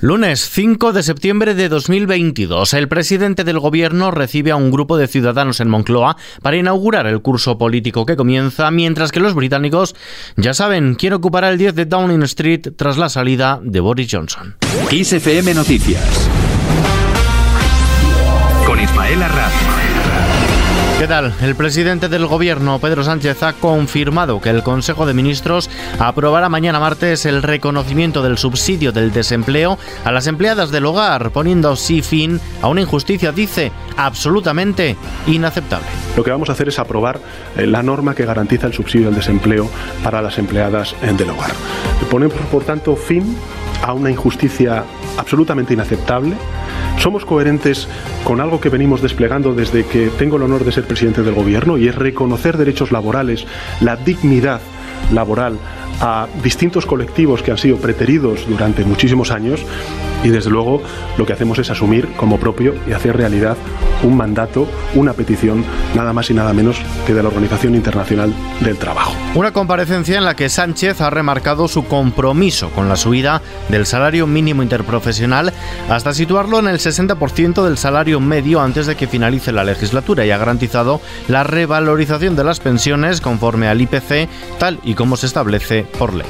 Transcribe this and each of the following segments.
Lunes 5 de septiembre de 2022, el presidente del gobierno recibe a un grupo de ciudadanos en Moncloa para inaugurar el curso político que comienza, mientras que los británicos ya saben quién ocupará el 10 de Downing Street tras la salida de Boris Johnson. XFM Noticias con Ismael Arranz. ¿Qué tal? El presidente del gobierno, Pedro Sánchez, ha confirmado que el Consejo de Ministros aprobará mañana martes el reconocimiento del subsidio del desempleo a las empleadas del hogar, poniendo así fin a una injusticia, dice, absolutamente inaceptable. Lo que vamos a hacer es aprobar eh, la norma que garantiza el subsidio del desempleo para las empleadas eh, del hogar. Ponemos, por tanto, fin a una injusticia absolutamente inaceptable somos coherentes con algo que venimos desplegando desde que tengo el honor de ser presidente del gobierno y es reconocer derechos laborales, la dignidad laboral a distintos colectivos que han sido preteridos durante muchísimos años y desde luego lo que hacemos es asumir como propio y hacer realidad un mandato, una petición, nada más y nada menos que de la Organización Internacional del Trabajo. Una comparecencia en la que Sánchez ha remarcado su compromiso con la subida del salario mínimo interprofesional hasta situarlo en el 60% del salario medio antes de que finalice la legislatura y ha garantizado la revalorización de las pensiones conforme al IPC tal y como se establece por ley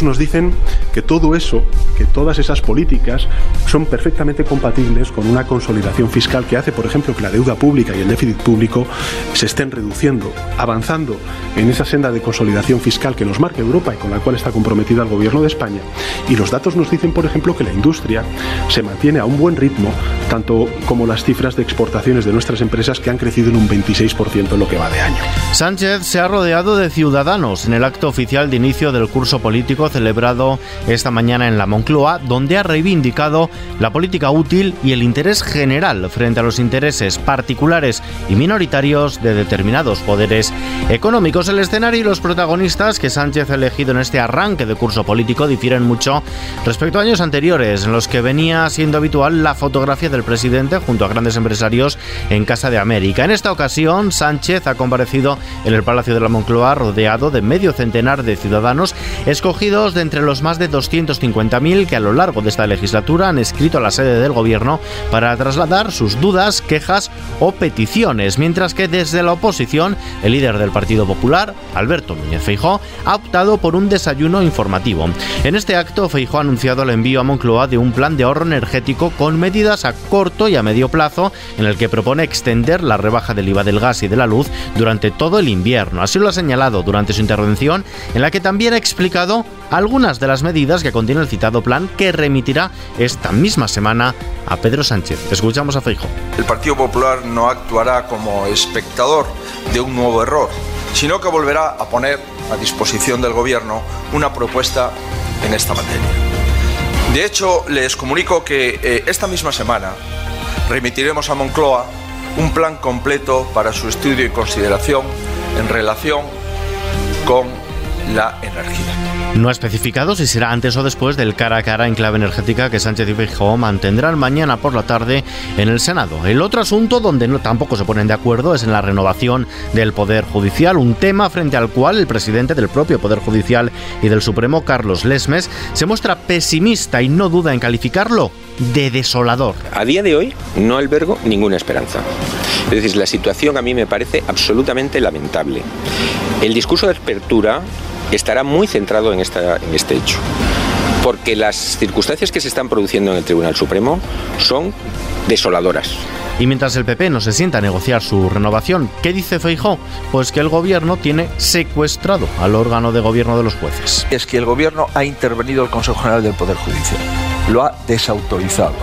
nos dicen que todo eso, que todas esas políticas son perfectamente compatibles con una consolidación fiscal que hace, por ejemplo, que la deuda pública y el déficit público se estén reduciendo, avanzando en esa senda de consolidación fiscal que nos marca Europa y con la cual está comprometida el gobierno de España. Y los datos nos dicen, por ejemplo, que la industria se mantiene a un buen ritmo, tanto como las cifras de exportaciones de nuestras empresas que han crecido en un 26% en lo que va de año. Sánchez se ha rodeado de ciudadanos en el acto oficial de inicio del curso político celebrado esta mañana en la Moncloa, donde ha reivindicado la política útil y el interés general frente a los intereses particulares y minoritarios de determinados poderes económicos. El escenario y los protagonistas que Sánchez ha elegido en este arranque de curso político difieren mucho respecto a años anteriores, en los que venía siendo habitual la fotografía del presidente junto a grandes empresarios en Casa de América. En esta ocasión, Sánchez ha comparecido en el Palacio de la Moncloa rodeado de medio centenar de ciudadanos escogidos de entre los más de 250.000 que a lo largo de esta legislatura han escrito a la sede del gobierno para trasladar sus dudas, quejas o peticiones, mientras que desde la oposición el líder del Partido Popular, Alberto Núñez Feijó, ha optado por un desayuno informativo. En este acto, Feijó ha anunciado el envío a Moncloa de un plan de ahorro energético con medidas a corto y a medio plazo en el que propone extender la rebaja del IVA del gas y de la luz durante todo el invierno. Así lo ha señalado durante su intervención, en la que también ha explicado algunas de las medidas que contiene el citado plan que remitirá esta misma semana a Pedro Sánchez. Escuchamos a Feijo. El Partido Popular no actuará como espectador de un nuevo error, sino que volverá a poner a disposición del Gobierno una propuesta en esta materia. De hecho, les comunico que eh, esta misma semana remitiremos a Moncloa un plan completo para su estudio y consideración en relación con la energía. No ha especificado si será antes o después del cara a cara en clave energética que Sánchez y Feijóo mantendrán mañana por la tarde en el Senado. El otro asunto donde no, tampoco se ponen de acuerdo es en la renovación del Poder Judicial, un tema frente al cual el presidente del propio Poder Judicial y del Supremo, Carlos Lesmes, se muestra pesimista y no duda en calificarlo de desolador. A día de hoy no albergo ninguna esperanza. Es decir, la situación a mí me parece absolutamente lamentable. El discurso de apertura estará muy centrado en, esta, en este hecho, porque las circunstancias que se están produciendo en el Tribunal Supremo son desoladoras. Y mientras el PP no se sienta a negociar su renovación, ¿qué dice Feijó? Pues que el gobierno tiene secuestrado al órgano de gobierno de los jueces. Es que el gobierno ha intervenido el Consejo General del Poder Judicial, lo ha desautorizado,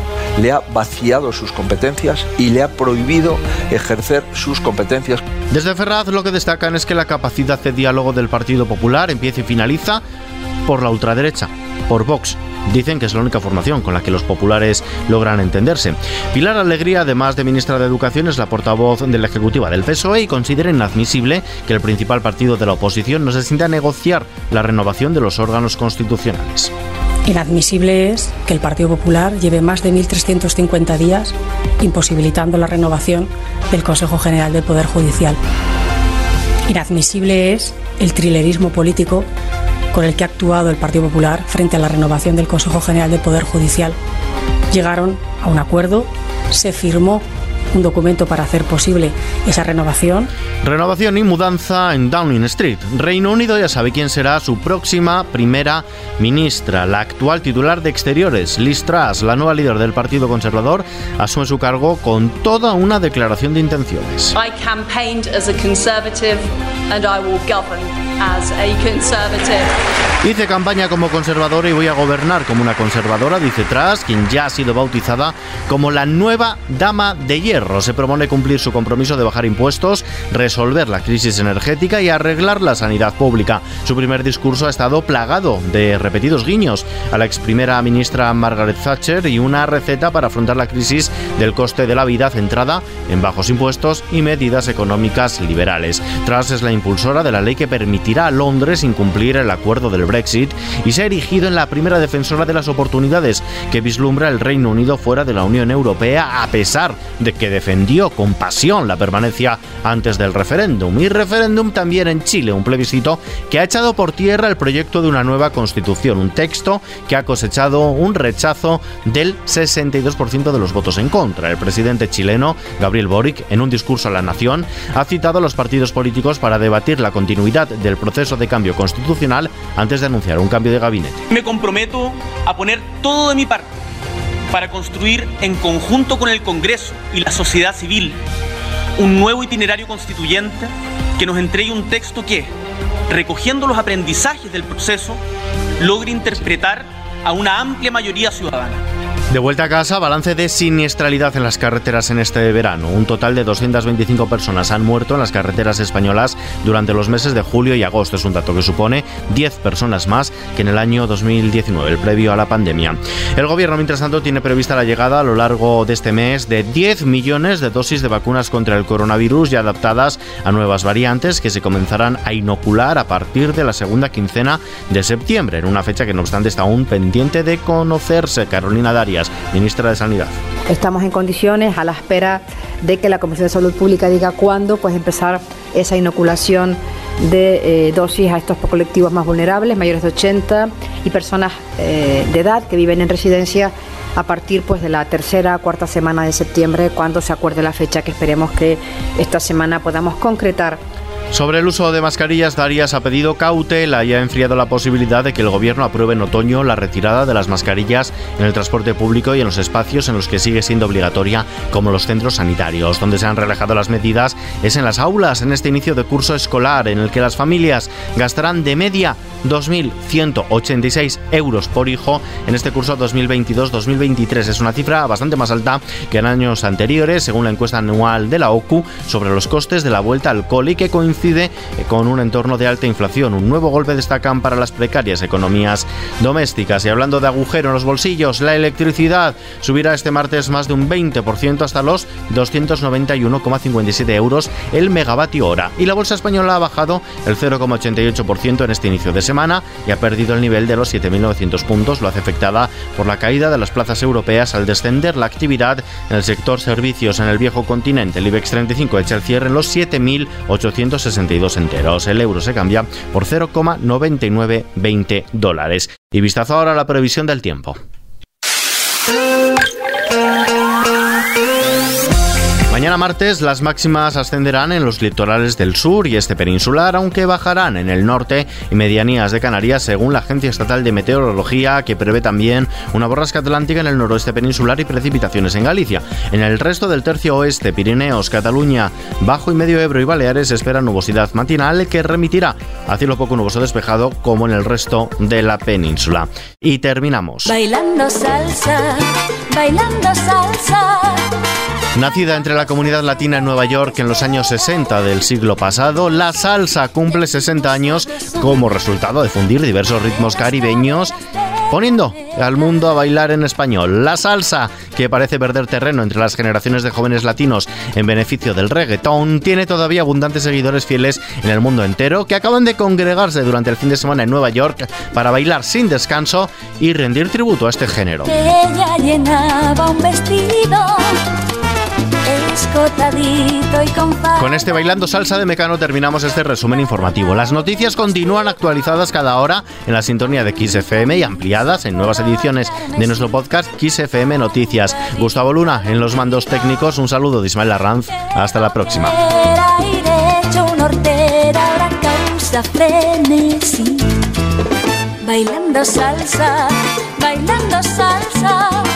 le ha vaciado sus competencias y le ha prohibido ejercer sus competencias desde Ferraz lo que destacan es que la capacidad de diálogo del Partido Popular empieza y finaliza por la ultraderecha, por Vox. Dicen que es la única formación con la que los populares logran entenderse. Pilar Alegría, además de ministra de Educación, es la portavoz de la Ejecutiva del PSOE y considera inadmisible que el principal partido de la oposición no se sienta a negociar la renovación de los órganos constitucionales. Inadmisible es que el Partido Popular lleve más de 1.350 días imposibilitando la renovación del Consejo General del Poder Judicial. Inadmisible es el trilerismo político con el que ha actuado el Partido Popular frente a la renovación del Consejo General del Poder Judicial llegaron a un acuerdo, se firmó un documento para hacer posible esa renovación. Renovación y mudanza en Downing Street. Reino Unido ya sabe quién será su próxima primera ministra. La actual titular de Exteriores, Liz Truss, la nueva líder del Partido Conservador, asume su cargo con toda una declaración de intenciones. I campaigned as a conservative and I will govern as a conservative. Hice campaña como conservadora y voy a gobernar como una conservadora, dice Truss, quien ya ha sido bautizada como la nueva dama de hierro. Se propone cumplir su compromiso de bajar impuestos, resolver la crisis energética y arreglar la sanidad pública. Su primer discurso ha estado plagado de repetidos guiños a la ex primera ministra Margaret Thatcher y una receta para afrontar la crisis del coste de la vida centrada en bajos impuestos y medidas económicas liberales. Truss es la impulsora de la ley que permitirá a Londres incumplir el acuerdo del Brexit y se ha erigido en la primera defensora de las oportunidades que vislumbra el Reino Unido fuera de la Unión Europea a pesar de que defendió con pasión la permanencia antes del referéndum. Y referéndum también en Chile, un plebiscito que ha echado por tierra el proyecto de una nueva constitución, un texto que ha cosechado un rechazo del 62% de los votos en contra. El presidente chileno, Gabriel Boric, en un discurso a la nación, ha citado a los partidos políticos para debatir la continuidad del proceso de cambio constitucional antes de anunciar un cambio de gabinete. Me comprometo a poner todo de mi parte para construir en conjunto con el Congreso y la sociedad civil un nuevo itinerario constituyente que nos entregue un texto que, recogiendo los aprendizajes del proceso, logre interpretar a una amplia mayoría ciudadana. De vuelta a casa, balance de siniestralidad en las carreteras en este verano. Un total de 225 personas han muerto en las carreteras españolas durante los meses de julio y agosto. Es un dato que supone 10 personas más que en el año 2019, el previo a la pandemia. El gobierno, mientras tanto, tiene prevista la llegada a lo largo de este mes de 10 millones de dosis de vacunas contra el coronavirus ya adaptadas a nuevas variantes que se comenzarán a inocular a partir de la segunda quincena de septiembre, en una fecha que no obstante está aún pendiente de conocerse. Carolina Daria ministra de Sanidad. Estamos en condiciones, a la espera de que la Comisión de Salud Pública diga cuándo pues empezar esa inoculación de eh, dosis a estos colectivos más vulnerables, mayores de 80 y personas eh, de edad que viven en residencia a partir pues de la tercera cuarta semana de septiembre cuando se acuerde la fecha que esperemos que esta semana podamos concretar sobre el uso de mascarillas, Darias ha pedido cautela y ha enfriado la posibilidad de que el gobierno apruebe en otoño la retirada de las mascarillas en el transporte público y en los espacios en los que sigue siendo obligatoria, como los centros sanitarios. Donde se han relajado las medidas es en las aulas, en este inicio de curso escolar, en el que las familias gastarán de media 2.186 euros por hijo en este curso 2022-2023. Es una cifra bastante más alta que en años anteriores, según la encuesta anual de la OCU sobre los costes de la vuelta al cole que coincide con un entorno de alta inflación. Un nuevo golpe destacan para las precarias economías domésticas. Y hablando de agujero en los bolsillos, la electricidad subirá este martes más de un 20% hasta los 291,57 euros el megavatio hora. Y la bolsa española ha bajado el 0,88% en este inicio de semana y ha perdido el nivel de los 7.900 puntos. Lo hace afectada por la caída de las plazas europeas al descender la actividad en el sector servicios en el viejo continente. El IBEX 35 echa el cierre en los 7.862 enteros. El euro se cambia por 0,9920 dólares. Y vistazo ahora a la previsión del tiempo. Mañana martes las máximas ascenderán en los litorales del sur y este peninsular, aunque bajarán en el norte y medianías de Canarias según la Agencia Estatal de Meteorología, que prevé también una borrasca atlántica en el noroeste peninsular y precipitaciones en Galicia. En el resto del tercio oeste, Pirineos, Cataluña, Bajo y Medio Ebro y Baleares espera nubosidad matinal que remitirá a cielo poco nuboso despejado como en el resto de la península. Y terminamos. Bailando salsa, bailando salsa. Nacida entre la comunidad latina en Nueva York en los años 60 del siglo pasado, la salsa cumple 60 años como resultado de fundir diversos ritmos caribeños poniendo al mundo a bailar en español. La salsa, que parece perder terreno entre las generaciones de jóvenes latinos en beneficio del reggaetón, tiene todavía abundantes seguidores fieles en el mundo entero que acaban de congregarse durante el fin de semana en Nueva York para bailar sin descanso y rendir tributo a este género. Ella llenaba un vestido escotadito y con Con este bailando salsa de Mecano terminamos este resumen informativo. Las noticias continúan actualizadas cada hora en la sintonía de Kiss FM y ampliadas en nuevas ediciones de nuestro podcast Kiss FM Noticias. Gustavo Luna en los mandos técnicos. Un saludo de Ismael Arranz. Hasta la próxima. Bailando salsa, bailando salsa.